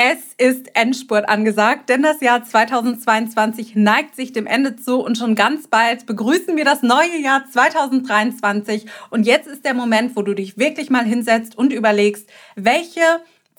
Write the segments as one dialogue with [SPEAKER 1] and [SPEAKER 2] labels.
[SPEAKER 1] Es ist Endspurt angesagt, denn das Jahr 2022 neigt sich dem Ende zu und schon ganz bald begrüßen wir das neue Jahr 2023. Und jetzt ist der Moment, wo du dich wirklich mal hinsetzt und überlegst, welche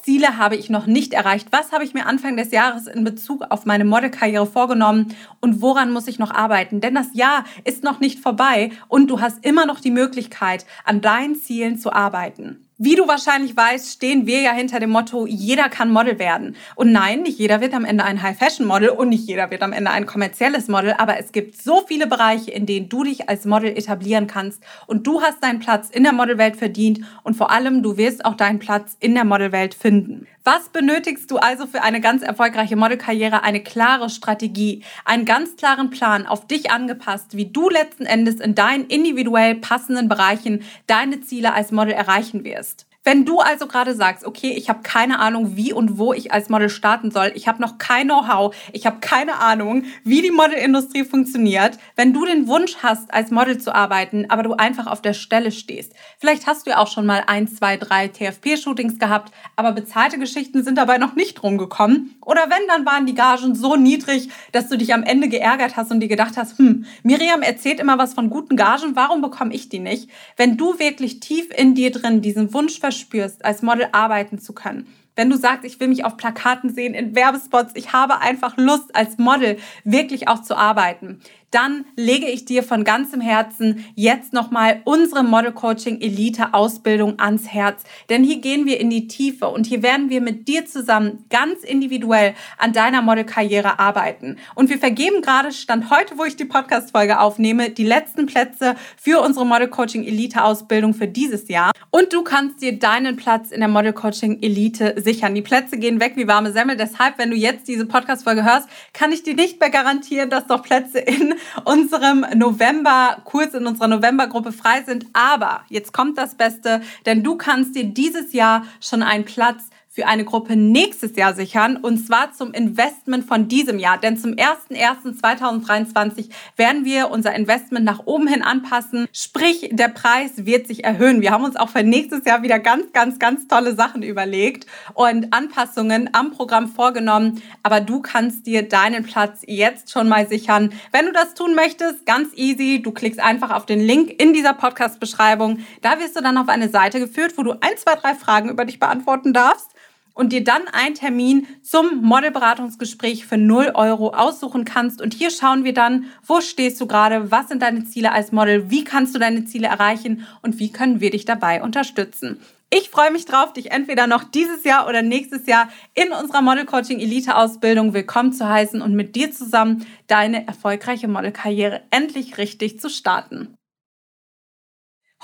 [SPEAKER 1] Ziele habe ich noch nicht erreicht? Was habe ich mir Anfang des Jahres in Bezug auf meine Modelkarriere vorgenommen und woran muss ich noch arbeiten? Denn das Jahr ist noch nicht vorbei und du hast immer noch die Möglichkeit, an deinen Zielen zu arbeiten. Wie du wahrscheinlich weißt, stehen wir ja hinter dem Motto, jeder kann Model werden. Und nein, nicht jeder wird am Ende ein High-Fashion-Model und nicht jeder wird am Ende ein kommerzielles Model, aber es gibt so viele Bereiche, in denen du dich als Model etablieren kannst und du hast deinen Platz in der Modelwelt verdient und vor allem du wirst auch deinen Platz in der Modelwelt finden. Was benötigst du also für eine ganz erfolgreiche Modelkarriere? Eine klare Strategie, einen ganz klaren Plan auf dich angepasst, wie du letzten Endes in deinen individuell passenden Bereichen deine Ziele als Model erreichen wirst. Wenn du also gerade sagst, okay, ich habe keine Ahnung, wie und wo ich als Model starten soll, ich habe noch kein Know-how, ich habe keine Ahnung, wie die Modelindustrie funktioniert, wenn du den Wunsch hast, als Model zu arbeiten, aber du einfach auf der Stelle stehst. Vielleicht hast du ja auch schon mal ein, zwei, drei TFP-Shootings gehabt, aber bezahlte Geschichten sind dabei noch nicht rumgekommen. Oder wenn, dann waren die Gagen so niedrig, dass du dich am Ende geärgert hast und dir gedacht hast, hm, Miriam erzählt immer was von guten Gagen, warum bekomme ich die nicht? Wenn du wirklich tief in dir drin diesen Wunsch verspürst, als Model arbeiten zu können. Wenn du sagst, ich will mich auf Plakaten sehen, in Werbespots, ich habe einfach Lust, als Model wirklich auch zu arbeiten, dann lege ich dir von ganzem Herzen jetzt nochmal unsere Model Coaching Elite Ausbildung ans Herz. Denn hier gehen wir in die Tiefe und hier werden wir mit dir zusammen ganz individuell an deiner Modelkarriere arbeiten. Und wir vergeben gerade, Stand heute, wo ich die Podcast-Folge aufnehme, die letzten Plätze für unsere Model Coaching Elite Ausbildung für dieses Jahr. Und du kannst dir deinen Platz in der Model Coaching Elite sichern. Die Plätze gehen weg wie warme Semmel. Deshalb, wenn du jetzt diese Podcast-Folge hörst, kann ich dir nicht mehr garantieren, dass noch Plätze in unserem November-Kurs, in unserer Novembergruppe frei sind. Aber jetzt kommt das Beste, denn du kannst dir dieses Jahr schon einen Platz für eine Gruppe nächstes Jahr sichern und zwar zum Investment von diesem Jahr. Denn zum 01.01.2023 werden wir unser Investment nach oben hin anpassen. Sprich, der Preis wird sich erhöhen. Wir haben uns auch für nächstes Jahr wieder ganz, ganz, ganz tolle Sachen überlegt und Anpassungen am Programm vorgenommen. Aber du kannst dir deinen Platz jetzt schon mal sichern. Wenn du das tun möchtest, ganz easy. Du klickst einfach auf den Link in dieser Podcast-Beschreibung. Da wirst du dann auf eine Seite geführt, wo du ein, zwei, drei Fragen über dich beantworten darfst und dir dann einen Termin zum Modelberatungsgespräch für 0 Euro aussuchen kannst. Und hier schauen wir dann, wo stehst du gerade, was sind deine Ziele als Model, wie kannst du deine Ziele erreichen und wie können wir dich dabei unterstützen. Ich freue mich drauf, dich entweder noch dieses Jahr oder nächstes Jahr in unserer Model Coaching Elite Ausbildung willkommen zu heißen und mit dir zusammen deine erfolgreiche Modelkarriere endlich richtig zu starten.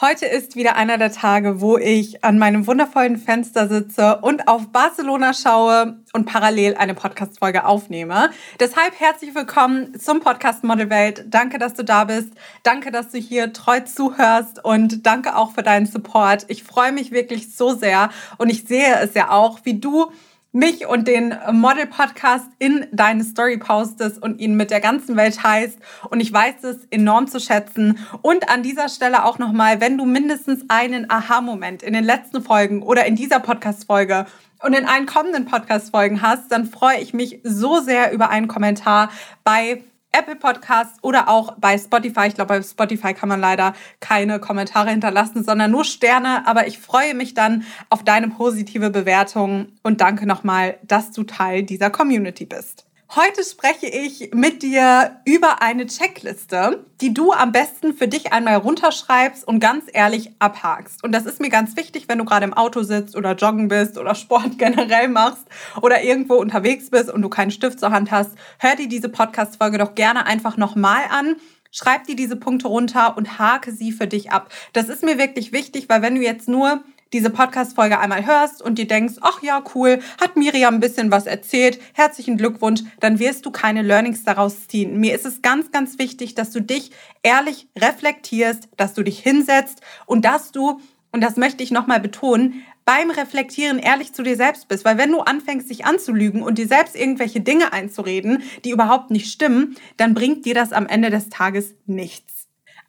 [SPEAKER 1] Heute ist wieder einer der Tage, wo ich an meinem wundervollen Fenster sitze und auf Barcelona schaue und parallel eine Podcast-Folge aufnehme. Deshalb herzlich willkommen zum Podcast Model Welt. Danke, dass du da bist. Danke, dass du hier treu zuhörst und danke auch für deinen Support. Ich freue mich wirklich so sehr und ich sehe es ja auch, wie du mich und den Model-Podcast in deine Story postest und ihn mit der ganzen Welt heißt. Und ich weiß es enorm zu schätzen. Und an dieser Stelle auch nochmal, wenn du mindestens einen Aha-Moment in den letzten Folgen oder in dieser Podcast-Folge und in allen kommenden Podcast-Folgen hast, dann freue ich mich so sehr über einen Kommentar bei Apple Podcasts oder auch bei Spotify. Ich glaube, bei Spotify kann man leider keine Kommentare hinterlassen, sondern nur Sterne. Aber ich freue mich dann auf deine positive Bewertung und danke nochmal, dass du Teil dieser Community bist. Heute spreche ich mit dir über eine Checkliste, die du am besten für dich einmal runterschreibst und ganz ehrlich abhakst. Und das ist mir ganz wichtig, wenn du gerade im Auto sitzt oder joggen bist oder Sport generell machst oder irgendwo unterwegs bist und du keinen Stift zur Hand hast. Hör dir diese Podcast-Folge doch gerne einfach nochmal an. Schreib dir diese Punkte runter und hake sie für dich ab. Das ist mir wirklich wichtig, weil wenn du jetzt nur diese Podcast-Folge einmal hörst und dir denkst, ach ja, cool, hat Miriam ein bisschen was erzählt, herzlichen Glückwunsch, dann wirst du keine Learnings daraus ziehen. Mir ist es ganz, ganz wichtig, dass du dich ehrlich reflektierst, dass du dich hinsetzt und dass du, und das möchte ich nochmal betonen, beim Reflektieren ehrlich zu dir selbst bist. Weil wenn du anfängst, dich anzulügen und dir selbst irgendwelche Dinge einzureden, die überhaupt nicht stimmen, dann bringt dir das am Ende des Tages nichts.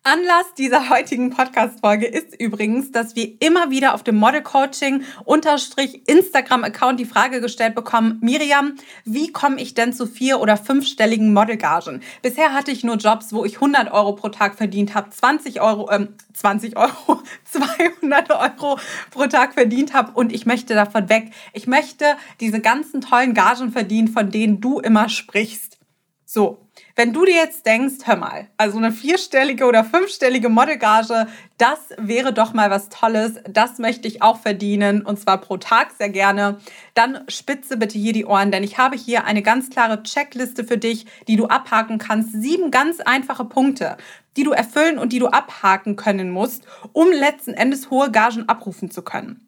[SPEAKER 1] Anlass dieser heutigen Podcast-Folge ist übrigens, dass wir immer wieder auf dem Model Coaching Instagram-Account die Frage gestellt bekommen, Miriam, wie komme ich denn zu vier- oder fünfstelligen Modelgagen? Bisher hatte ich nur Jobs, wo ich 100 Euro pro Tag verdient habe, 20 Euro, ähm, 20 Euro, 200 Euro pro Tag verdient habe und ich möchte davon weg. Ich möchte diese ganzen tollen Gagen verdienen, von denen du immer sprichst. So, wenn du dir jetzt denkst, hör mal, also eine vierstellige oder fünfstellige Modelgage, das wäre doch mal was Tolles, das möchte ich auch verdienen und zwar pro Tag sehr gerne, dann spitze bitte hier die Ohren, denn ich habe hier eine ganz klare Checkliste für dich, die du abhaken kannst. Sieben ganz einfache Punkte, die du erfüllen und die du abhaken können musst, um letzten Endes hohe Gagen abrufen zu können.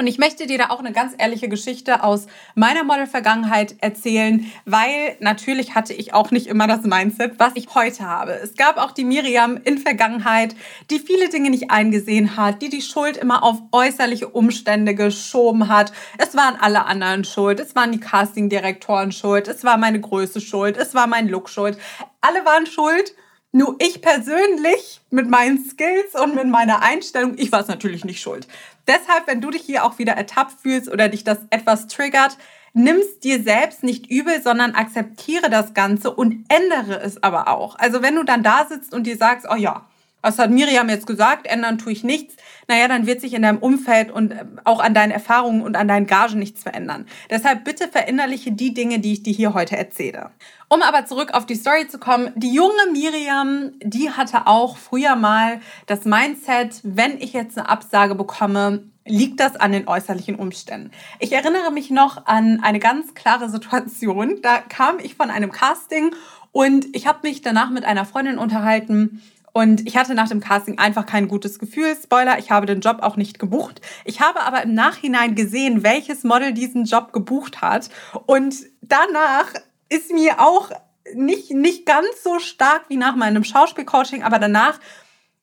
[SPEAKER 1] Und ich möchte dir da auch eine ganz ehrliche Geschichte aus meiner Model-Vergangenheit erzählen, weil natürlich hatte ich auch nicht immer das Mindset, was ich heute habe. Es gab auch die Miriam in Vergangenheit, die viele Dinge nicht eingesehen hat, die die Schuld immer auf äußerliche Umstände geschoben hat. Es waren alle anderen schuld, es waren die Casting-Direktoren schuld, es war meine Größe schuld, es war mein Look schuld. Alle waren schuld nur ich persönlich mit meinen Skills und mit meiner Einstellung, ich war es natürlich nicht schuld. Deshalb, wenn du dich hier auch wieder ertappt fühlst oder dich das etwas triggert, nimm's dir selbst nicht übel, sondern akzeptiere das Ganze und ändere es aber auch. Also wenn du dann da sitzt und dir sagst, oh ja, was hat Miriam jetzt gesagt? Ändern tue ich nichts. Naja, dann wird sich in deinem Umfeld und äh, auch an deinen Erfahrungen und an deinen Gagen nichts verändern. Deshalb bitte verinnerliche die Dinge, die ich dir hier heute erzähle. Um aber zurück auf die Story zu kommen, die junge Miriam, die hatte auch früher mal das Mindset, wenn ich jetzt eine Absage bekomme, liegt das an den äußerlichen Umständen. Ich erinnere mich noch an eine ganz klare Situation. Da kam ich von einem Casting und ich habe mich danach mit einer Freundin unterhalten und ich hatte nach dem Casting einfach kein gutes Gefühl. Spoiler, ich habe den Job auch nicht gebucht. Ich habe aber im Nachhinein gesehen, welches Model diesen Job gebucht hat. Und danach ist mir auch nicht, nicht ganz so stark wie nach meinem Schauspielcoaching, aber danach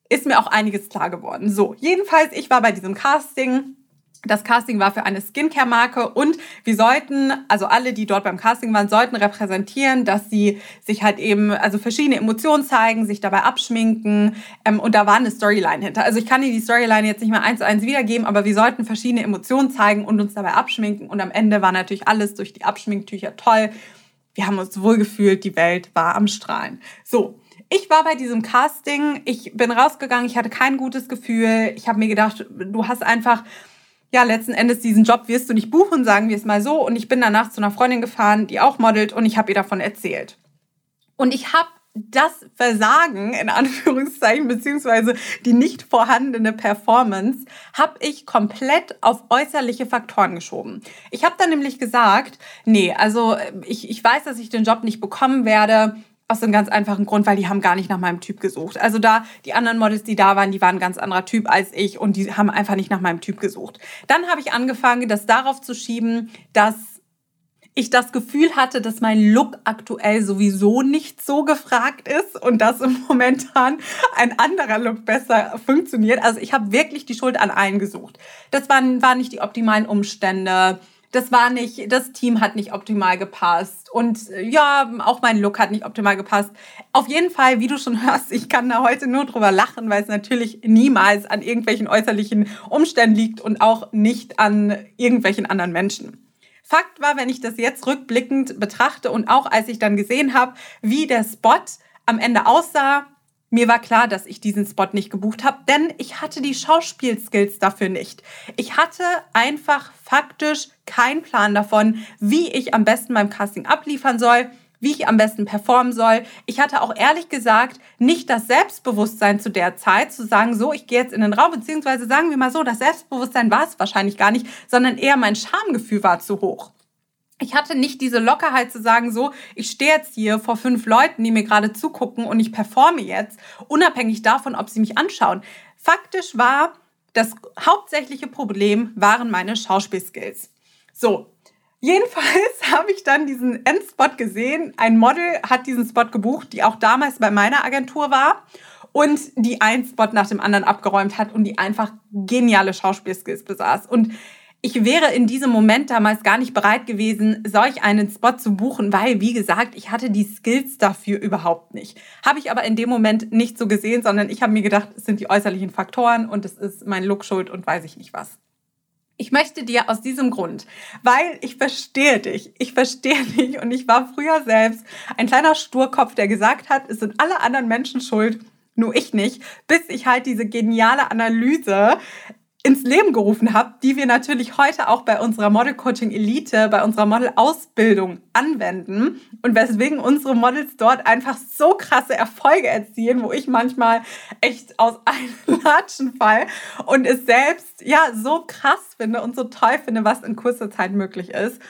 [SPEAKER 1] ist mir auch einiges klar geworden. So, jedenfalls, ich war bei diesem Casting das Casting war für eine Skincare-Marke und wir sollten, also alle, die dort beim Casting waren, sollten repräsentieren, dass sie sich halt eben, also verschiedene Emotionen zeigen, sich dabei abschminken ähm, und da war eine Storyline hinter. Also ich kann dir die Storyline jetzt nicht mal eins zu eins wiedergeben, aber wir sollten verschiedene Emotionen zeigen und uns dabei abschminken und am Ende war natürlich alles durch die Abschminktücher toll. Wir haben uns wohlgefühlt, die Welt war am Strahlen. So, ich war bei diesem Casting, ich bin rausgegangen, ich hatte kein gutes Gefühl. Ich habe mir gedacht, du hast einfach ja, letzten Endes diesen Job wirst du nicht buchen, sagen wir es mal so. Und ich bin danach zu einer Freundin gefahren, die auch modelt und ich habe ihr davon erzählt. Und ich habe das Versagen, in Anführungszeichen, beziehungsweise die nicht vorhandene Performance, habe ich komplett auf äußerliche Faktoren geschoben. Ich habe dann nämlich gesagt, nee, also ich, ich weiß, dass ich den Job nicht bekommen werde aus einem ganz einfachen Grund, weil die haben gar nicht nach meinem Typ gesucht. Also da, die anderen Models, die da waren, die waren ein ganz anderer Typ als ich und die haben einfach nicht nach meinem Typ gesucht. Dann habe ich angefangen, das darauf zu schieben, dass ich das Gefühl hatte, dass mein Look aktuell sowieso nicht so gefragt ist und dass im momentan ein anderer Look besser funktioniert. Also ich habe wirklich die Schuld an allen gesucht. Das waren, waren nicht die optimalen Umstände das war nicht, das Team hat nicht optimal gepasst und äh, ja, auch mein Look hat nicht optimal gepasst. Auf jeden Fall, wie du schon hörst, ich kann da heute nur drüber lachen, weil es natürlich niemals an irgendwelchen äußerlichen Umständen liegt und auch nicht an irgendwelchen anderen Menschen. Fakt war, wenn ich das jetzt rückblickend betrachte und auch als ich dann gesehen habe, wie der Spot am Ende aussah, mir war klar, dass ich diesen Spot nicht gebucht habe, denn ich hatte die Schauspielskills dafür nicht. Ich hatte einfach faktisch keinen Plan davon, wie ich am besten beim Casting abliefern soll, wie ich am besten performen soll. Ich hatte auch ehrlich gesagt nicht das Selbstbewusstsein zu der Zeit zu sagen, so, ich gehe jetzt in den Raum, beziehungsweise sagen wir mal so, das Selbstbewusstsein war es wahrscheinlich gar nicht, sondern eher mein Schamgefühl war zu hoch ich hatte nicht diese Lockerheit zu sagen, so, ich stehe jetzt hier vor fünf Leuten, die mir gerade zugucken und ich performe jetzt, unabhängig davon, ob sie mich anschauen. Faktisch war, das hauptsächliche Problem waren meine Schauspielskills. So, jedenfalls habe ich dann diesen Endspot gesehen. Ein Model hat diesen Spot gebucht, die auch damals bei meiner Agentur war und die einen Spot nach dem anderen abgeräumt hat und die einfach geniale Schauspielskills besaß. Und ich wäre in diesem Moment damals gar nicht bereit gewesen, solch einen Spot zu buchen, weil, wie gesagt, ich hatte die Skills dafür überhaupt nicht. Habe ich aber in dem Moment nicht so gesehen, sondern ich habe mir gedacht, es sind die äußerlichen Faktoren und es ist mein Look schuld und weiß ich nicht was. Ich möchte dir aus diesem Grund, weil ich verstehe dich, ich verstehe dich und ich war früher selbst ein kleiner Sturkopf, der gesagt hat, es sind alle anderen Menschen schuld, nur ich nicht, bis ich halt diese geniale Analyse ins Leben gerufen habe, die wir natürlich heute auch bei unserer Model Coaching Elite, bei unserer Model Ausbildung anwenden und weswegen unsere Models dort einfach so krasse Erfolge erzielen, wo ich manchmal echt aus einem Latschen fall und es selbst ja so krass finde und so toll finde, was in kurzer Zeit möglich ist.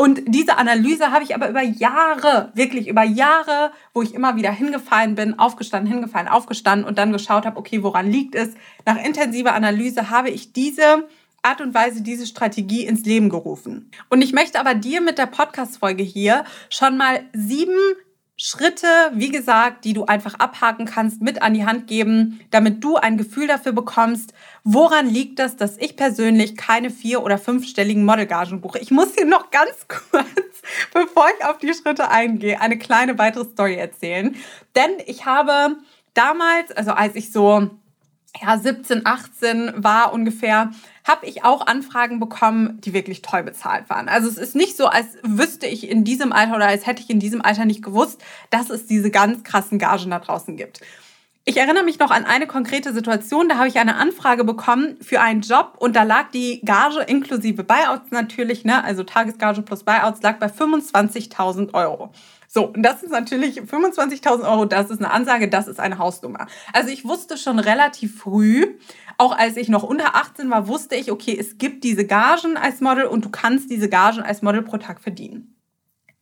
[SPEAKER 1] Und diese Analyse habe ich aber über Jahre, wirklich über Jahre, wo ich immer wieder hingefallen bin, aufgestanden, hingefallen, aufgestanden und dann geschaut habe, okay, woran liegt es? Nach intensiver Analyse habe ich diese Art und Weise, diese Strategie ins Leben gerufen. Und ich möchte aber dir mit der Podcast-Folge hier schon mal sieben Schritte, wie gesagt, die du einfach abhaken kannst, mit an die Hand geben, damit du ein Gefühl dafür bekommst, woran liegt das, dass ich persönlich keine vier- oder fünfstelligen Modelgagen buche. Ich muss hier noch ganz kurz, bevor ich auf die Schritte eingehe, eine kleine weitere Story erzählen. Denn ich habe damals, also als ich so ja, 17, 18 war ungefähr, habe ich auch Anfragen bekommen, die wirklich toll bezahlt waren. Also es ist nicht so, als wüsste ich in diesem Alter oder als hätte ich in diesem Alter nicht gewusst, dass es diese ganz krassen Gagen da draußen gibt. Ich erinnere mich noch an eine konkrete Situation, da habe ich eine Anfrage bekommen für einen Job und da lag die Gage inklusive Buyouts natürlich, ne, also Tagesgage plus Buyouts lag bei 25.000 Euro. So, und das ist natürlich 25.000 Euro, das ist eine Ansage, das ist eine Hausnummer. Also ich wusste schon relativ früh, auch als ich noch unter 18 war, wusste ich, okay, es gibt diese Gagen als Model und du kannst diese Gagen als Model pro Tag verdienen.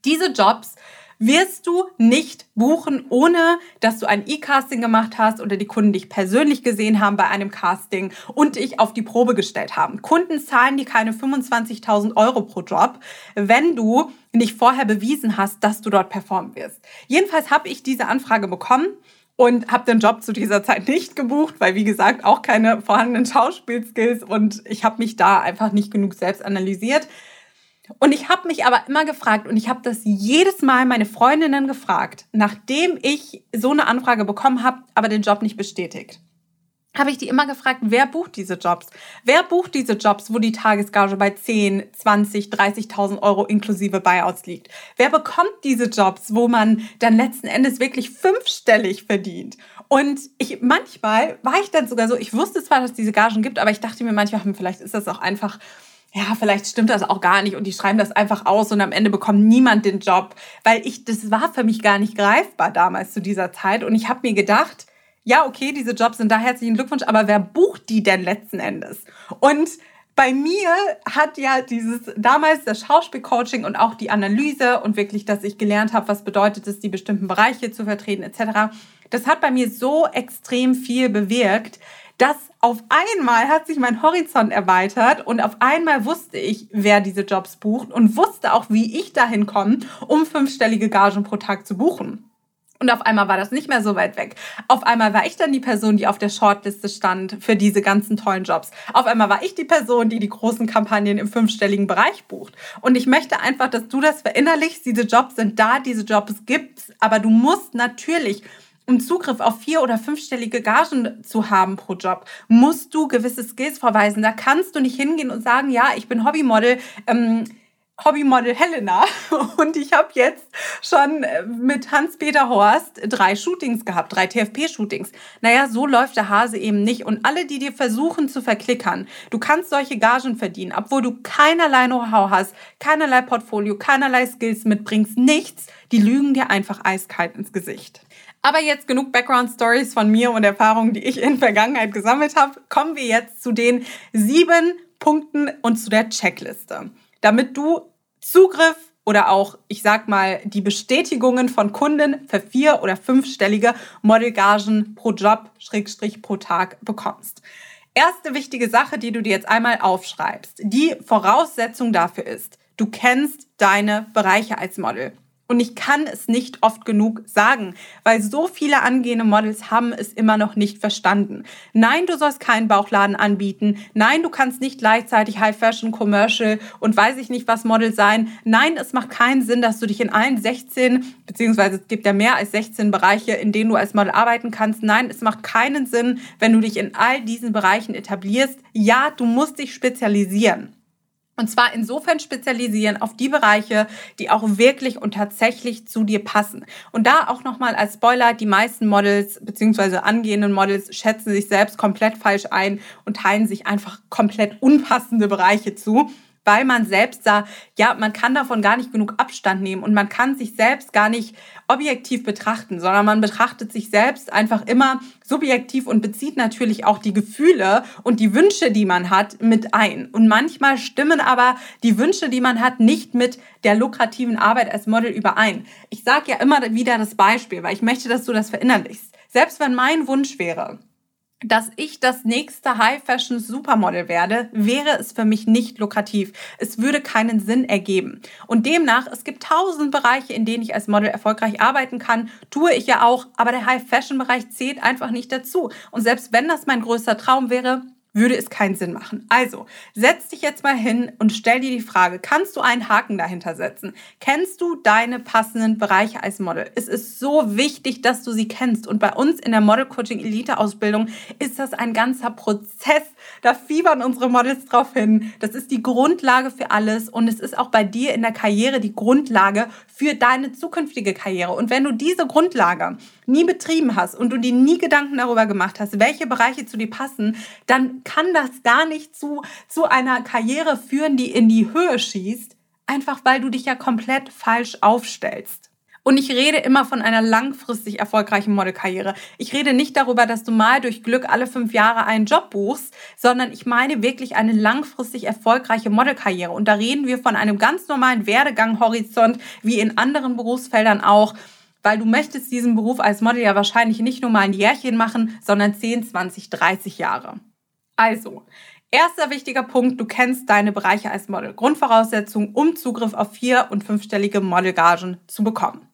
[SPEAKER 1] Diese Jobs wirst du nicht buchen, ohne dass du ein E-Casting gemacht hast oder die Kunden dich persönlich gesehen haben bei einem Casting und dich auf die Probe gestellt haben. Kunden zahlen dir keine 25.000 Euro pro Job, wenn du nicht vorher bewiesen hast, dass du dort performen wirst. Jedenfalls habe ich diese Anfrage bekommen und habe den Job zu dieser Zeit nicht gebucht, weil wie gesagt auch keine vorhandenen Schauspielskills und ich habe mich da einfach nicht genug selbst analysiert. Und ich habe mich aber immer gefragt und ich habe das jedes Mal meine Freundinnen gefragt, nachdem ich so eine Anfrage bekommen habe, aber den Job nicht bestätigt. Habe ich die immer gefragt, wer bucht diese Jobs? Wer bucht diese Jobs, wo die Tagesgage bei 10, 20, 30.000 Euro inklusive Buyouts liegt? Wer bekommt diese Jobs, wo man dann letzten Endes wirklich fünfstellig verdient? Und ich, manchmal war ich dann sogar so, ich wusste zwar, dass es diese Gagen gibt, aber ich dachte mir manchmal, hm, vielleicht ist das auch einfach ja, vielleicht stimmt das auch gar nicht und die schreiben das einfach aus und am Ende bekommt niemand den Job, weil ich das war für mich gar nicht greifbar damals zu dieser Zeit und ich habe mir gedacht, ja, okay, diese Jobs sind da herzlichen Glückwunsch, aber wer bucht die denn letzten Endes? Und bei mir hat ja dieses damals das Schauspielcoaching und auch die Analyse und wirklich, dass ich gelernt habe, was bedeutet es, die bestimmten Bereiche zu vertreten etc. Das hat bei mir so extrem viel bewirkt, dass auf einmal hat sich mein Horizont erweitert und auf einmal wusste ich, wer diese Jobs bucht und wusste auch, wie ich dahin komme, um fünfstellige Gagen pro Tag zu buchen. Und auf einmal war das nicht mehr so weit weg. Auf einmal war ich dann die Person, die auf der Shortliste stand für diese ganzen tollen Jobs. Auf einmal war ich die Person, die die großen Kampagnen im fünfstelligen Bereich bucht. Und ich möchte einfach, dass du das verinnerlichst. Diese Jobs sind da, diese Jobs gibt's, aber du musst natürlich um Zugriff auf vier- oder fünfstellige Gagen zu haben pro Job, musst du gewisse Skills vorweisen. Da kannst du nicht hingehen und sagen, ja, ich bin Hobbymodel. Ähm, Hobbymodel Helena und ich habe jetzt schon äh, mit Hans-Peter Horst drei Shootings gehabt, drei TFP-Shootings. Naja, so läuft der Hase eben nicht. Und alle, die dir versuchen zu verklickern, du kannst solche Gagen verdienen, obwohl du keinerlei Know-how hast, keinerlei Portfolio, keinerlei Skills mitbringst, nichts, die lügen dir einfach eiskalt ins Gesicht. Aber jetzt genug Background Stories von mir und Erfahrungen, die ich in Vergangenheit gesammelt habe. Kommen wir jetzt zu den sieben Punkten und zu der Checkliste, damit du Zugriff oder auch, ich sag mal, die Bestätigungen von Kunden für vier- oder fünfstellige Modelgagen pro Job, Schrägstrich pro Tag bekommst. Erste wichtige Sache, die du dir jetzt einmal aufschreibst. Die Voraussetzung dafür ist, du kennst deine Bereiche als Model. Und ich kann es nicht oft genug sagen, weil so viele angehende Models haben es immer noch nicht verstanden. Nein, du sollst keinen Bauchladen anbieten. Nein, du kannst nicht gleichzeitig High Fashion, Commercial und weiß ich nicht was Model sein. Nein, es macht keinen Sinn, dass du dich in allen 16, beziehungsweise es gibt ja mehr als 16 Bereiche, in denen du als Model arbeiten kannst. Nein, es macht keinen Sinn, wenn du dich in all diesen Bereichen etablierst. Ja, du musst dich spezialisieren. Und zwar insofern spezialisieren auf die Bereiche, die auch wirklich und tatsächlich zu dir passen. Und da auch nochmal als Spoiler, die meisten Models bzw. angehenden Models schätzen sich selbst komplett falsch ein und teilen sich einfach komplett unpassende Bereiche zu weil man selbst sah, ja, man kann davon gar nicht genug Abstand nehmen und man kann sich selbst gar nicht objektiv betrachten, sondern man betrachtet sich selbst einfach immer subjektiv und bezieht natürlich auch die Gefühle und die Wünsche, die man hat, mit ein. Und manchmal stimmen aber die Wünsche, die man hat, nicht mit der lukrativen Arbeit als Model überein. Ich sage ja immer wieder das Beispiel, weil ich möchte, dass du das verinnerlichst. Selbst wenn mein Wunsch wäre, dass ich das nächste High-Fashion Supermodel werde, wäre es für mich nicht lukrativ. Es würde keinen Sinn ergeben. Und demnach, es gibt tausend Bereiche, in denen ich als Model erfolgreich arbeiten kann. Tue ich ja auch, aber der High-Fashion-Bereich zählt einfach nicht dazu. Und selbst wenn das mein größter Traum wäre, würde es keinen Sinn machen. Also, setz dich jetzt mal hin und stell dir die Frage, kannst du einen Haken dahinter setzen? Kennst du deine passenden Bereiche als Model? Es ist so wichtig, dass du sie kennst. Und bei uns in der Model Coaching Elite Ausbildung ist das ein ganzer Prozess. Da fiebern unsere Models drauf hin. Das ist die Grundlage für alles. Und es ist auch bei dir in der Karriere die Grundlage für deine zukünftige Karriere. Und wenn du diese Grundlage nie betrieben hast und du dir nie Gedanken darüber gemacht hast, welche Bereiche zu dir passen, dann kann das gar nicht zu, zu einer Karriere führen, die in die Höhe schießt, einfach weil du dich ja komplett falsch aufstellst. Und ich rede immer von einer langfristig erfolgreichen Modelkarriere. Ich rede nicht darüber, dass du mal durch Glück alle fünf Jahre einen Job buchst, sondern ich meine wirklich eine langfristig erfolgreiche Modelkarriere. Und da reden wir von einem ganz normalen Werdegang-Horizont, wie in anderen Berufsfeldern auch weil du möchtest diesen Beruf als Model ja wahrscheinlich nicht nur mal ein Jährchen machen, sondern 10, 20, 30 Jahre. Also, erster wichtiger Punkt, du kennst deine Bereiche als Model. Grundvoraussetzung, um Zugriff auf vier- und fünfstellige Modelgagen zu bekommen.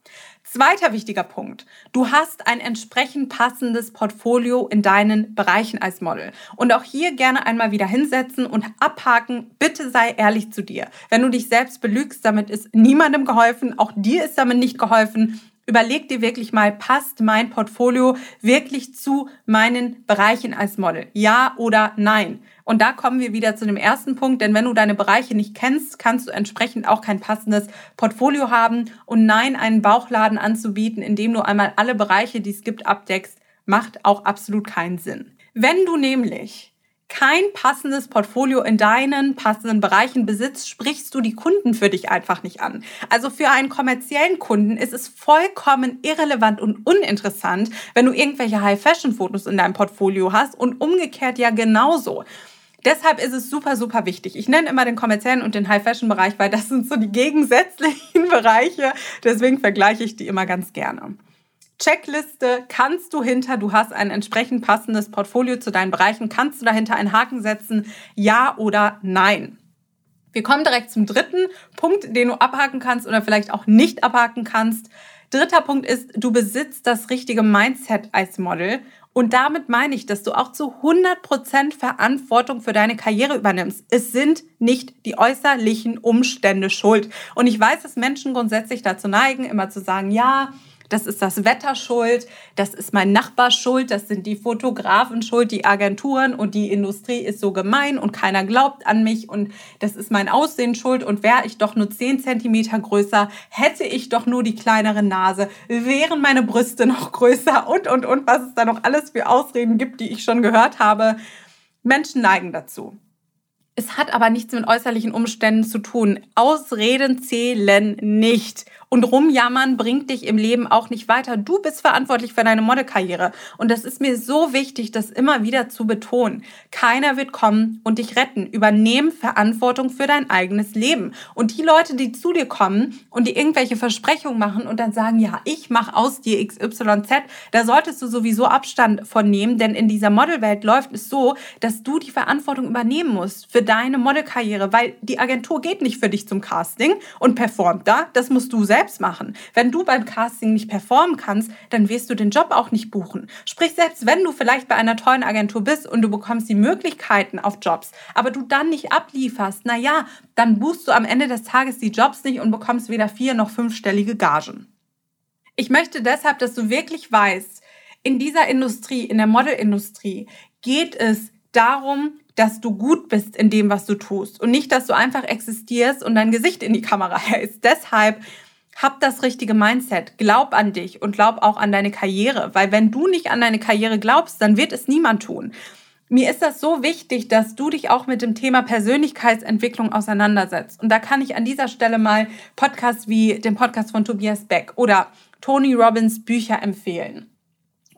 [SPEAKER 1] Zweiter wichtiger Punkt. Du hast ein entsprechend passendes Portfolio in deinen Bereichen als Model. Und auch hier gerne einmal wieder hinsetzen und abhaken. Bitte sei ehrlich zu dir. Wenn du dich selbst belügst, damit ist niemandem geholfen. Auch dir ist damit nicht geholfen. Überleg dir wirklich mal, passt mein Portfolio wirklich zu meinen Bereichen als Model? Ja oder nein? Und da kommen wir wieder zu dem ersten Punkt, denn wenn du deine Bereiche nicht kennst, kannst du entsprechend auch kein passendes Portfolio haben. Und nein, einen Bauchladen anzubieten, in dem du einmal alle Bereiche, die es gibt, abdeckst, macht auch absolut keinen Sinn. Wenn du nämlich kein passendes Portfolio in deinen passenden Bereichen besitzt, sprichst du die Kunden für dich einfach nicht an. Also für einen kommerziellen Kunden ist es vollkommen irrelevant und uninteressant, wenn du irgendwelche High-Fashion-Fotos in deinem Portfolio hast und umgekehrt ja genauso. Deshalb ist es super, super wichtig. Ich nenne immer den kommerziellen und den High-Fashion-Bereich, weil das sind so die gegensätzlichen Bereiche. Deswegen vergleiche ich die immer ganz gerne. Checkliste kannst du hinter, du hast ein entsprechend passendes Portfolio zu deinen Bereichen, kannst du dahinter einen Haken setzen, ja oder nein. Wir kommen direkt zum dritten Punkt, den du abhaken kannst oder vielleicht auch nicht abhaken kannst. Dritter Punkt ist, du besitzt das richtige Mindset als Model. Und damit meine ich, dass du auch zu 100% Verantwortung für deine Karriere übernimmst. Es sind nicht die äußerlichen Umstände schuld. Und ich weiß, dass Menschen grundsätzlich dazu neigen, immer zu sagen, ja, das ist das Wetter schuld, das ist mein Nachbar schuld, das sind die Fotografen schuld, die Agenturen und die Industrie ist so gemein und keiner glaubt an mich und das ist mein Aussehen schuld und wäre ich doch nur 10 Zentimeter größer, hätte ich doch nur die kleinere Nase, wären meine Brüste noch größer und, und, und, was es da noch alles für Ausreden gibt, die ich schon gehört habe. Menschen neigen dazu. Es hat aber nichts mit äußerlichen Umständen zu tun. Ausreden zählen nicht. Und rumjammern bringt dich im Leben auch nicht weiter. Du bist verantwortlich für deine Modelkarriere. Und das ist mir so wichtig, das immer wieder zu betonen. Keiner wird kommen und dich retten. Übernehm Verantwortung für dein eigenes Leben. Und die Leute, die zu dir kommen und die irgendwelche Versprechungen machen und dann sagen, ja, ich mache aus dir XYZ, da solltest du sowieso Abstand von nehmen. Denn in dieser Modelwelt läuft es so, dass du die Verantwortung übernehmen musst. Für deine Modelkarriere, weil die Agentur geht nicht für dich zum Casting und performt da. Das musst du selbst machen. Wenn du beim Casting nicht performen kannst, dann wirst du den Job auch nicht buchen. Sprich, selbst wenn du vielleicht bei einer tollen Agentur bist und du bekommst die Möglichkeiten auf Jobs, aber du dann nicht ablieferst, na ja, dann buchst du am Ende des Tages die Jobs nicht und bekommst weder vier noch fünfstellige Gagen. Ich möchte deshalb, dass du wirklich weißt, in dieser Industrie, in der Modelindustrie, geht es darum, dass du gut bist in dem, was du tust und nicht, dass du einfach existierst und dein Gesicht in die Kamera hältst. Deshalb hab das richtige Mindset. Glaub an dich und glaub auch an deine Karriere, weil wenn du nicht an deine Karriere glaubst, dann wird es niemand tun. Mir ist das so wichtig, dass du dich auch mit dem Thema Persönlichkeitsentwicklung auseinandersetzt. Und da kann ich an dieser Stelle mal Podcasts wie den Podcast von Tobias Beck oder Tony Robbins Bücher empfehlen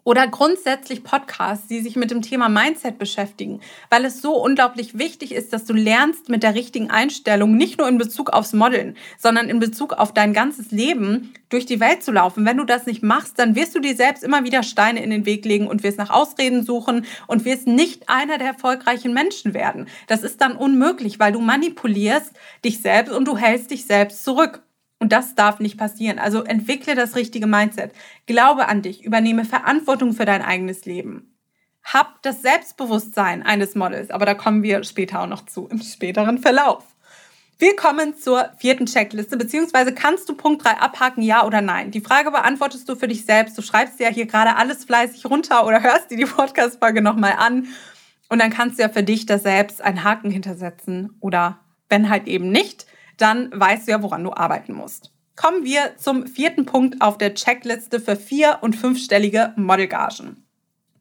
[SPEAKER 1] oder grundsätzlich Podcasts, die sich mit dem Thema Mindset beschäftigen, weil es so unglaublich wichtig ist, dass du lernst mit der richtigen Einstellung, nicht nur in Bezug aufs Modeln, sondern in Bezug auf dein ganzes Leben durch die Welt zu laufen. Wenn du das nicht machst, dann wirst du dir selbst immer wieder Steine in den Weg legen und wirst nach Ausreden suchen und wirst nicht einer der erfolgreichen Menschen werden. Das ist dann unmöglich, weil du manipulierst dich selbst und du hältst dich selbst zurück. Und das darf nicht passieren. Also entwickle das richtige Mindset. Glaube an dich. Übernehme Verantwortung für dein eigenes Leben. Hab das Selbstbewusstsein eines Models. Aber da kommen wir später auch noch zu, im späteren Verlauf. Wir kommen zur vierten Checkliste, beziehungsweise kannst du Punkt 3 abhaken, ja oder nein? Die Frage beantwortest du für dich selbst. Du schreibst ja hier gerade alles fleißig runter oder hörst dir die Podcast-Folge nochmal an. Und dann kannst du ja für dich da selbst einen Haken hintersetzen oder wenn halt eben nicht, dann weißt du ja, woran du arbeiten musst. Kommen wir zum vierten Punkt auf der Checkliste für vier- und fünfstellige Modelgagen.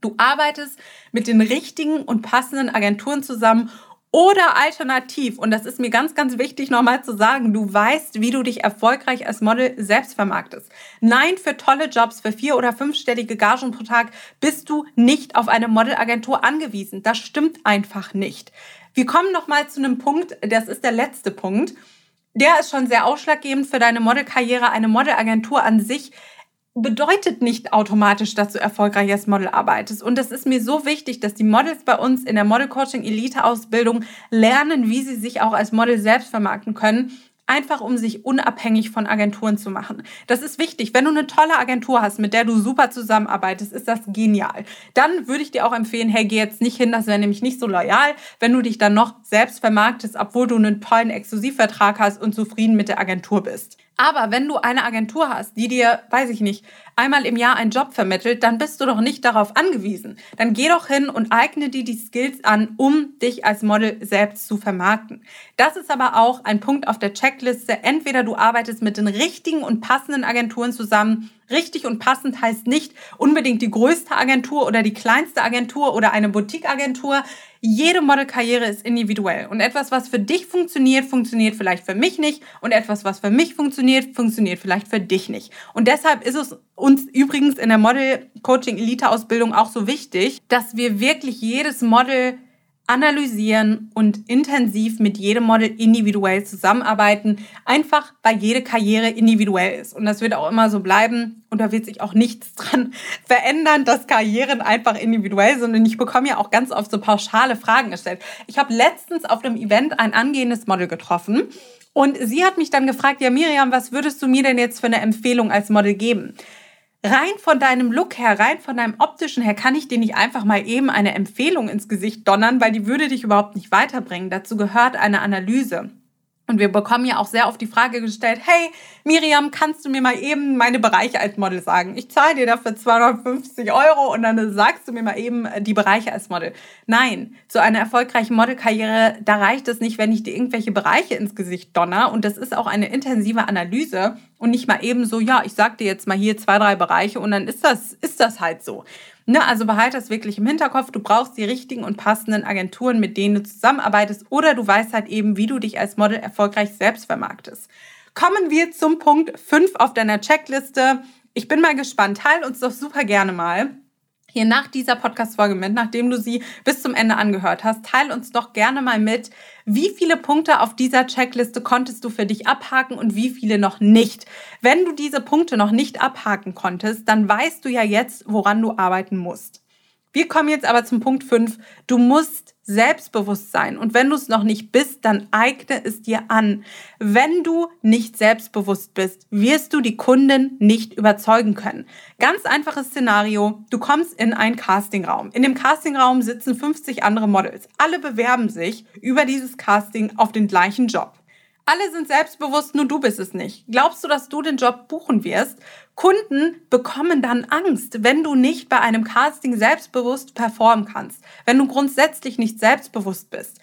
[SPEAKER 1] Du arbeitest mit den richtigen und passenden Agenturen zusammen oder alternativ, und das ist mir ganz, ganz wichtig nochmal zu sagen, du weißt, wie du dich erfolgreich als Model selbst vermarktest. Nein, für tolle Jobs, für vier- oder fünfstellige Gagen pro Tag bist du nicht auf eine Modelagentur angewiesen. Das stimmt einfach nicht. Wir kommen nochmal zu einem Punkt, das ist der letzte Punkt der ist schon sehr ausschlaggebend für deine Modelkarriere. Eine Modelagentur an sich bedeutet nicht automatisch, dass du erfolgreich als Model arbeitest. Und es ist mir so wichtig, dass die Models bei uns in der Model Coaching Elite Ausbildung lernen, wie sie sich auch als Model selbst vermarkten können einfach um sich unabhängig von Agenturen zu machen. Das ist wichtig. Wenn du eine tolle Agentur hast, mit der du super zusammenarbeitest, ist das genial. Dann würde ich dir auch empfehlen, hey, geh jetzt nicht hin, das wäre nämlich nicht so loyal, wenn du dich dann noch selbst vermarktest, obwohl du einen tollen Exklusivvertrag hast und zufrieden mit der Agentur bist. Aber wenn du eine Agentur hast, die dir, weiß ich nicht, einmal im Jahr einen Job vermittelt, dann bist du doch nicht darauf angewiesen. Dann geh doch hin und eigne dir die Skills an, um dich als Model selbst zu vermarkten. Das ist aber auch ein Punkt auf der Checkliste. Entweder du arbeitest mit den richtigen und passenden Agenturen zusammen Richtig und passend heißt nicht unbedingt die größte Agentur oder die kleinste Agentur oder eine Boutique-Agentur. Jede Modelkarriere ist individuell und etwas, was für dich funktioniert, funktioniert vielleicht für mich nicht und etwas, was für mich funktioniert, funktioniert vielleicht für dich nicht. Und deshalb ist es uns übrigens in der Model-Coaching-Elite-Ausbildung auch so wichtig, dass wir wirklich jedes Model analysieren und intensiv mit jedem Model individuell zusammenarbeiten, einfach weil jede Karriere individuell ist. Und das wird auch immer so bleiben und da wird sich auch nichts dran verändern, dass Karrieren einfach individuell sind. Und ich bekomme ja auch ganz oft so pauschale Fragen gestellt. Ich habe letztens auf einem Event ein angehendes Model getroffen und sie hat mich dann gefragt, ja Miriam, was würdest du mir denn jetzt für eine Empfehlung als Model geben? Rein von deinem Look her, rein von deinem optischen her, kann ich dir nicht einfach mal eben eine Empfehlung ins Gesicht donnern, weil die würde dich überhaupt nicht weiterbringen. Dazu gehört eine Analyse. Und wir bekommen ja auch sehr oft die Frage gestellt, hey Miriam, kannst du mir mal eben meine Bereiche als Model sagen? Ich zahle dir dafür 250 Euro und dann sagst du mir mal eben die Bereiche als Model. Nein, zu einer erfolgreichen Modelkarriere, da reicht es nicht, wenn ich dir irgendwelche Bereiche ins Gesicht donner. Und das ist auch eine intensive Analyse und nicht mal eben so, ja, ich sag dir jetzt mal hier zwei, drei Bereiche und dann ist das, ist das halt so. Ne, also behalte das wirklich im Hinterkopf. Du brauchst die richtigen und passenden Agenturen, mit denen du zusammenarbeitest oder du weißt halt eben, wie du dich als Model erfolgreich selbst vermarktest. Kommen wir zum Punkt 5 auf deiner Checkliste. Ich bin mal gespannt. Teil uns doch super gerne mal hier nach dieser Podcast-Folge mit, nachdem du sie bis zum Ende angehört hast, teil uns doch gerne mal mit, wie viele Punkte auf dieser Checkliste konntest du für dich abhaken und wie viele noch nicht. Wenn du diese Punkte noch nicht abhaken konntest, dann weißt du ja jetzt, woran du arbeiten musst. Wir kommen jetzt aber zum Punkt 5. Du musst Selbstbewusstsein. Und wenn du es noch nicht bist, dann eigne es dir an. Wenn du nicht selbstbewusst bist, wirst du die Kunden nicht überzeugen können. Ganz einfaches Szenario. Du kommst in einen Castingraum. In dem Castingraum sitzen 50 andere Models. Alle bewerben sich über dieses Casting auf den gleichen Job. Alle sind selbstbewusst, nur du bist es nicht. Glaubst du, dass du den Job buchen wirst? Kunden bekommen dann Angst, wenn du nicht bei einem Casting selbstbewusst performen kannst, wenn du grundsätzlich nicht selbstbewusst bist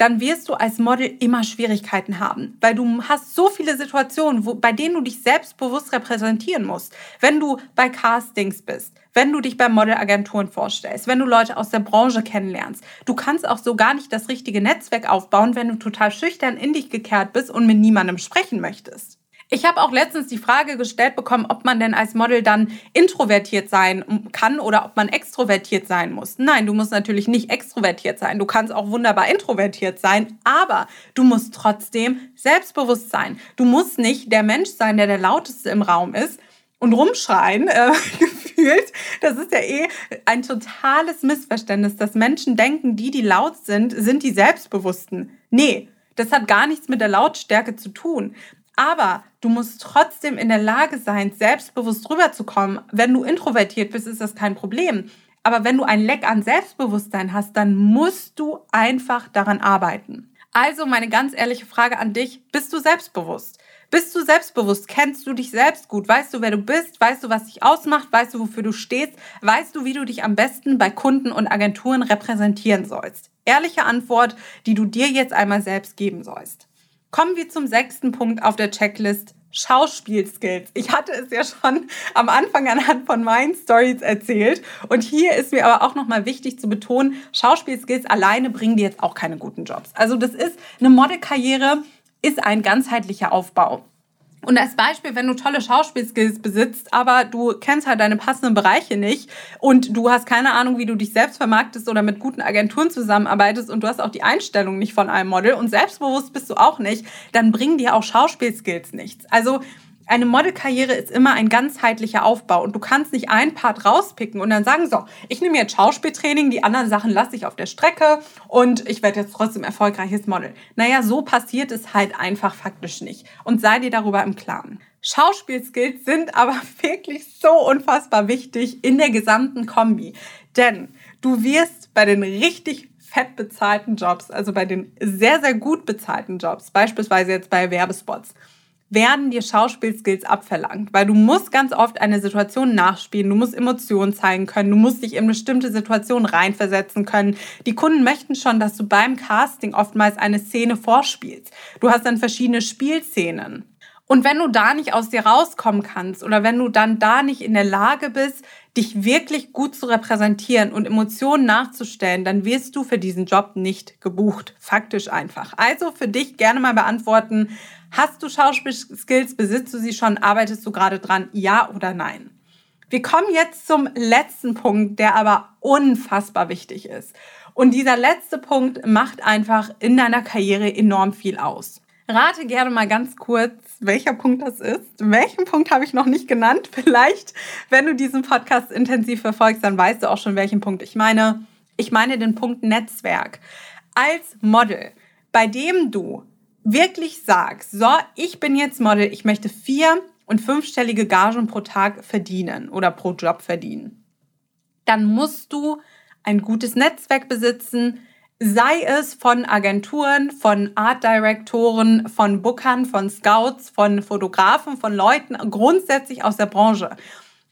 [SPEAKER 1] dann wirst du als Model immer Schwierigkeiten haben, weil du hast so viele Situationen, wo, bei denen du dich selbstbewusst repräsentieren musst. Wenn du bei Castings bist, wenn du dich bei Modelagenturen vorstellst, wenn du Leute aus der Branche kennenlernst. Du kannst auch so gar nicht das richtige Netzwerk aufbauen, wenn du total schüchtern in dich gekehrt bist und mit niemandem sprechen möchtest. Ich habe auch letztens die Frage gestellt bekommen, ob man denn als Model dann introvertiert sein kann oder ob man extrovertiert sein muss. Nein, du musst natürlich nicht extrovertiert sein. Du kannst auch wunderbar introvertiert sein, aber du musst trotzdem selbstbewusst sein. Du musst nicht der Mensch sein, der der lauteste im Raum ist und rumschreien, äh, gefühlt. Das ist ja eh ein totales Missverständnis, dass Menschen denken, die, die laut sind, sind die Selbstbewussten. Nee, das hat gar nichts mit der Lautstärke zu tun. Aber du musst trotzdem in der Lage sein, selbstbewusst rüberzukommen. Wenn du introvertiert bist, ist das kein Problem. Aber wenn du ein Leck an Selbstbewusstsein hast, dann musst du einfach daran arbeiten. Also meine ganz ehrliche Frage an dich, bist du selbstbewusst? Bist du selbstbewusst? Kennst du dich selbst gut? Weißt du, wer du bist? Weißt du, was dich ausmacht? Weißt du, wofür du stehst? Weißt du, wie du dich am besten bei Kunden und Agenturen repräsentieren sollst? Ehrliche Antwort, die du dir jetzt einmal selbst geben sollst. Kommen wir zum sechsten Punkt auf der Checklist. Schauspielskills. Ich hatte es ja schon am Anfang anhand von meinen Stories erzählt. Und hier ist mir aber auch nochmal wichtig zu betonen, Schauspielskills alleine bringen dir jetzt auch keine guten Jobs. Also das ist eine Modelkarriere, ist ein ganzheitlicher Aufbau. Und als Beispiel, wenn du tolle Schauspielskills besitzt, aber du kennst halt deine passenden Bereiche nicht und du hast keine Ahnung, wie du dich selbst vermarktest oder mit guten Agenturen zusammenarbeitest und du hast auch die Einstellung nicht von einem Model und selbstbewusst bist du auch nicht, dann bringen dir auch Schauspielskills nichts. Also eine Modelkarriere ist immer ein ganzheitlicher Aufbau und du kannst nicht ein Part rauspicken und dann sagen, so, ich nehme jetzt Schauspieltraining, die anderen Sachen lasse ich auf der Strecke und ich werde jetzt trotzdem erfolgreiches Model. Naja, so passiert es halt einfach faktisch nicht und sei dir darüber im Klaren. Schauspielskills sind aber wirklich so unfassbar wichtig in der gesamten Kombi, denn du wirst bei den richtig fett bezahlten Jobs, also bei den sehr, sehr gut bezahlten Jobs, beispielsweise jetzt bei Werbespots, werden dir Schauspielskills abverlangt, weil du musst ganz oft eine Situation nachspielen, du musst Emotionen zeigen können, du musst dich in bestimmte Situationen reinversetzen können. Die Kunden möchten schon, dass du beim Casting oftmals eine Szene vorspielst. Du hast dann verschiedene Spielszenen. Und wenn du da nicht aus dir rauskommen kannst oder wenn du dann da nicht in der Lage bist, dich wirklich gut zu repräsentieren und Emotionen nachzustellen, dann wirst du für diesen Job nicht gebucht. Faktisch einfach. Also für dich gerne mal beantworten, Hast du Schauspielskills? Besitzt du sie schon? Arbeitest du gerade dran? Ja oder nein? Wir kommen jetzt zum letzten Punkt, der aber unfassbar wichtig ist. Und dieser letzte Punkt macht einfach in deiner Karriere enorm viel aus. Rate gerne mal ganz kurz, welcher Punkt das ist. Welchen Punkt habe ich noch nicht genannt? Vielleicht, wenn du diesen Podcast intensiv verfolgst, dann weißt du auch schon, welchen Punkt ich meine. Ich meine den Punkt Netzwerk. Als Model, bei dem du wirklich sagst, so, ich bin jetzt Model, ich möchte vier- und fünfstellige Gagen pro Tag verdienen oder pro Job verdienen, dann musst du ein gutes Netzwerk besitzen, sei es von Agenturen, von Art Direktoren, von Bookern, von Scouts, von Fotografen, von Leuten grundsätzlich aus der Branche.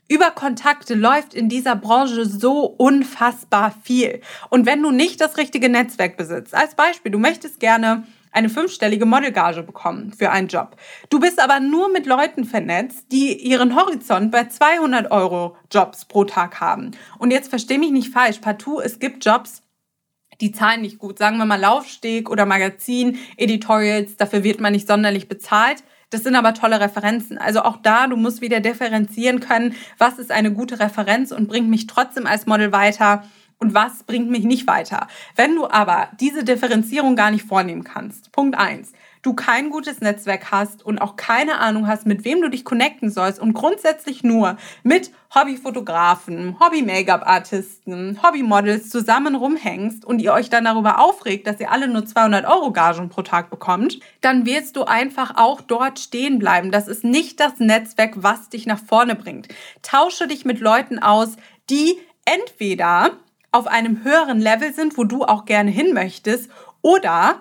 [SPEAKER 1] Über Kontakte läuft in dieser Branche so unfassbar viel. Und wenn du nicht das richtige Netzwerk besitzt, als Beispiel, du möchtest gerne eine fünfstellige Modelgage bekommen für einen Job. Du bist aber nur mit Leuten vernetzt, die ihren Horizont bei 200 Euro Jobs pro Tag haben. Und jetzt versteh mich nicht falsch, partout, es gibt Jobs, die zahlen nicht gut. Sagen wir mal Laufsteg oder Magazin, Editorials, dafür wird man nicht sonderlich bezahlt. Das sind aber tolle Referenzen. Also auch da, du musst wieder differenzieren können, was ist eine gute Referenz und bringt mich trotzdem als Model weiter und was bringt mich nicht weiter. Wenn du aber diese Differenzierung gar nicht vornehmen kannst, Punkt eins, du kein gutes Netzwerk hast und auch keine Ahnung hast, mit wem du dich connecten sollst und grundsätzlich nur mit Hobbyfotografen, Hobby-Make-up-Artisten, Hobby-Models zusammen rumhängst und ihr euch dann darüber aufregt, dass ihr alle nur 200 Euro Gagen pro Tag bekommt, dann wirst du einfach auch dort stehen bleiben. Das ist nicht das Netzwerk, was dich nach vorne bringt. Tausche dich mit Leuten aus, die entweder auf einem höheren Level sind, wo du auch gerne hin möchtest, oder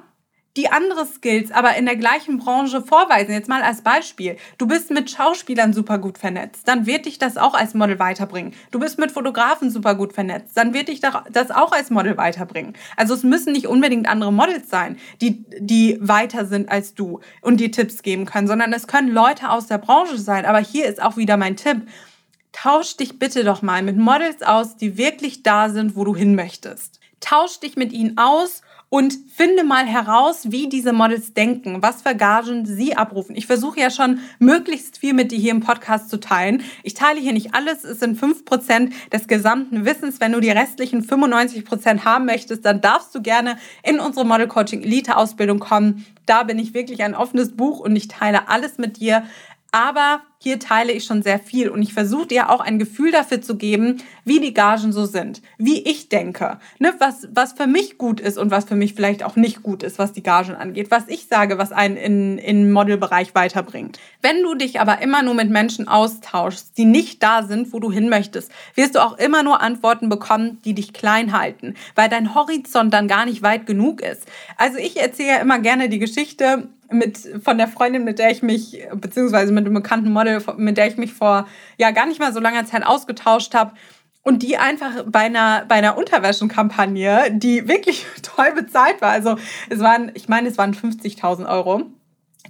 [SPEAKER 1] die andere Skills aber in der gleichen Branche vorweisen. Jetzt mal als Beispiel. Du bist mit Schauspielern super gut vernetzt, dann wird dich das auch als Model weiterbringen. Du bist mit Fotografen super gut vernetzt, dann wird dich das auch als Model weiterbringen. Also es müssen nicht unbedingt andere Models sein, die, die weiter sind als du und dir Tipps geben können, sondern es können Leute aus der Branche sein. Aber hier ist auch wieder mein Tipp. Tausch dich bitte doch mal mit Models aus, die wirklich da sind, wo du hin möchtest. Tausch dich mit ihnen aus und finde mal heraus, wie diese Models denken, was für Gagen sie abrufen. Ich versuche ja schon möglichst viel mit dir hier im Podcast zu teilen. Ich teile hier nicht alles, es sind fünf Prozent des gesamten Wissens. Wenn du die restlichen 95 Prozent haben möchtest, dann darfst du gerne in unsere Model Coaching Elite Ausbildung kommen. Da bin ich wirklich ein offenes Buch und ich teile alles mit dir. Aber hier teile ich schon sehr viel und ich versuche dir auch ein Gefühl dafür zu geben, wie die Gagen so sind, wie ich denke, ne, was, was für mich gut ist und was für mich vielleicht auch nicht gut ist, was die Gagen angeht, was ich sage, was einen in, in Modelbereich weiterbringt. Wenn du dich aber immer nur mit Menschen austauschst, die nicht da sind, wo du hin möchtest, wirst du auch immer nur Antworten bekommen, die dich klein halten, weil dein Horizont dann gar nicht weit genug ist. Also ich erzähle ja immer gerne die Geschichte, mit von der Freundin, mit der ich mich, beziehungsweise mit einem bekannten Model, mit der ich mich vor ja gar nicht mal so langer Zeit ausgetauscht habe. Und die einfach bei einer, bei einer Unterwäschenkampagne, die wirklich toll bezahlt war. Also es waren, ich meine, es waren 50.000 Euro.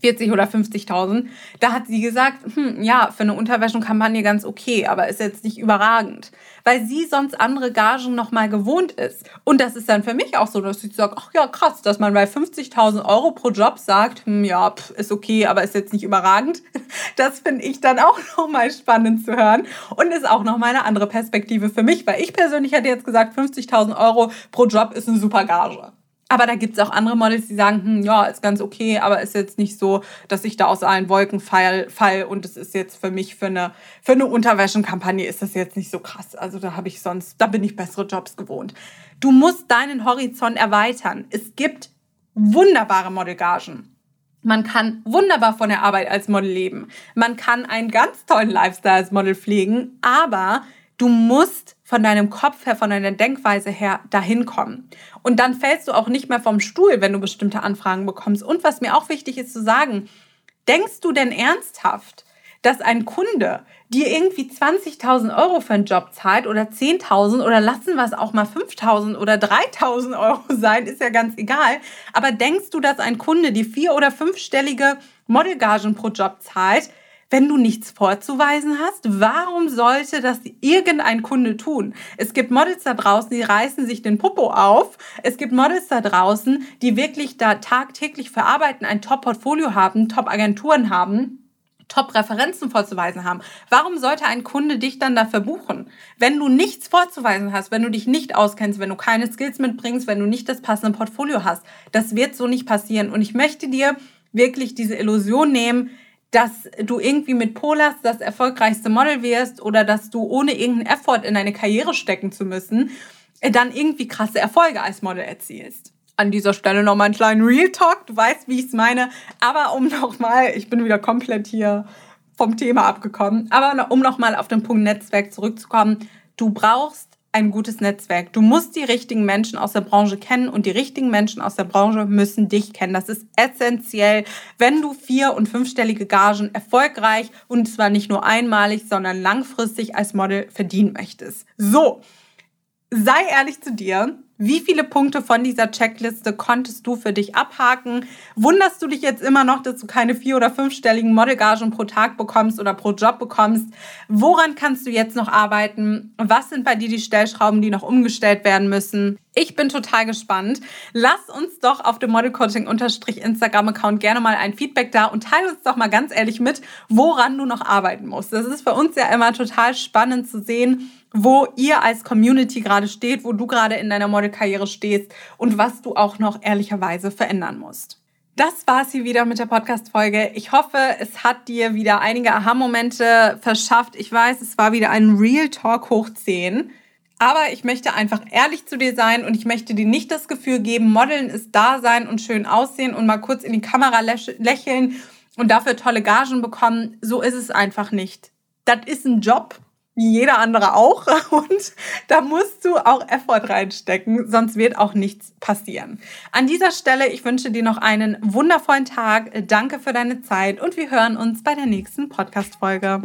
[SPEAKER 1] 40 oder 50.000. Da hat sie gesagt, hm, ja, für eine Unterwäschenkampagne ganz okay, aber ist jetzt nicht überragend. Weil sie sonst andere Gagen nochmal gewohnt ist. Und das ist dann für mich auch so, dass ich sage, ach ja, krass, dass man bei 50.000 Euro pro Job sagt, hm, ja, pff, ist okay, aber ist jetzt nicht überragend. Das finde ich dann auch nochmal spannend zu hören und ist auch nochmal eine andere Perspektive für mich, weil ich persönlich hätte jetzt gesagt, 50.000 Euro pro Job ist eine super Gage. Aber da gibt es auch andere Models, die sagen, hm, ja, ist ganz okay, aber ist jetzt nicht so, dass ich da aus allen Wolken fall, fall und es ist jetzt für mich für eine, für eine Unterwäschenkampagne ist das jetzt nicht so krass. Also da habe ich sonst, da bin ich bessere Jobs gewohnt. Du musst deinen Horizont erweitern. Es gibt wunderbare Modelgagen. Man kann wunderbar von der Arbeit als Model leben. Man kann einen ganz tollen Lifestyle als Model pflegen, aber du musst von deinem Kopf her, von deiner Denkweise her dahin kommen. Und dann fällst du auch nicht mehr vom Stuhl, wenn du bestimmte Anfragen bekommst. Und was mir auch wichtig ist zu sagen, denkst du denn ernsthaft, dass ein Kunde dir irgendwie 20.000 Euro für einen Job zahlt oder 10.000 oder lassen wir es auch mal 5.000 oder 3.000 Euro sein, ist ja ganz egal. Aber denkst du, dass ein Kunde die vier- oder fünfstellige Modelgagen pro Job zahlt, wenn du nichts vorzuweisen hast, warum sollte das irgendein Kunde tun? Es gibt Models da draußen, die reißen sich den Popo auf. Es gibt Models da draußen, die wirklich da tagtäglich verarbeiten, ein Top-Portfolio haben, Top-Agenturen haben. Top-Referenzen vorzuweisen haben. Warum sollte ein Kunde dich dann dafür buchen? Wenn du nichts vorzuweisen hast, wenn du dich nicht auskennst, wenn du keine Skills mitbringst, wenn du nicht das passende Portfolio hast, das wird so nicht passieren. Und ich möchte dir wirklich diese Illusion nehmen, dass du irgendwie mit Polas das erfolgreichste Model wirst oder dass du ohne irgendeinen Effort in deine Karriere stecken zu müssen, äh, dann irgendwie krasse Erfolge als Model erzielst. An dieser Stelle nochmal einen kleinen Real Talk. Du weißt, wie ich es meine. Aber um nochmal, ich bin wieder komplett hier vom Thema abgekommen. Aber um nochmal auf den Punkt Netzwerk zurückzukommen. Du brauchst ein gutes Netzwerk. Du musst die richtigen Menschen aus der Branche kennen und die richtigen Menschen aus der Branche müssen dich kennen. Das ist essentiell, wenn du vier- und fünfstellige Gagen erfolgreich und zwar nicht nur einmalig, sondern langfristig als Model verdienen möchtest. So, sei ehrlich zu dir. Wie viele Punkte von dieser Checkliste konntest du für dich abhaken? Wunderst du dich jetzt immer noch, dass du keine vier- oder fünfstelligen Modelgagen pro Tag bekommst oder pro Job bekommst? Woran kannst du jetzt noch arbeiten? Was sind bei dir die Stellschrauben, die noch umgestellt werden müssen? Ich bin total gespannt. Lass uns doch auf dem Model Coaching Instagram Account gerne mal ein Feedback da und teile uns doch mal ganz ehrlich mit, woran du noch arbeiten musst. Das ist für uns ja immer total spannend zu sehen, wo ihr als Community gerade steht, wo du gerade in deiner Modelkarriere stehst und was du auch noch ehrlicherweise verändern musst. Das war's hier wieder mit der Podcast-Folge. Ich hoffe, es hat dir wieder einige Aha-Momente verschafft. Ich weiß, es war wieder ein Real Talk hoch 10. Aber ich möchte einfach ehrlich zu dir sein und ich möchte dir nicht das Gefühl geben, Modeln ist da sein und schön aussehen und mal kurz in die Kamera lächeln und dafür tolle Gagen bekommen. So ist es einfach nicht. Das ist ein Job wie jeder andere auch. Und da musst du auch Effort reinstecken, sonst wird auch nichts passieren. An dieser Stelle, ich wünsche dir noch einen wundervollen Tag. Danke für deine Zeit und wir hören uns bei der nächsten Podcast-Folge.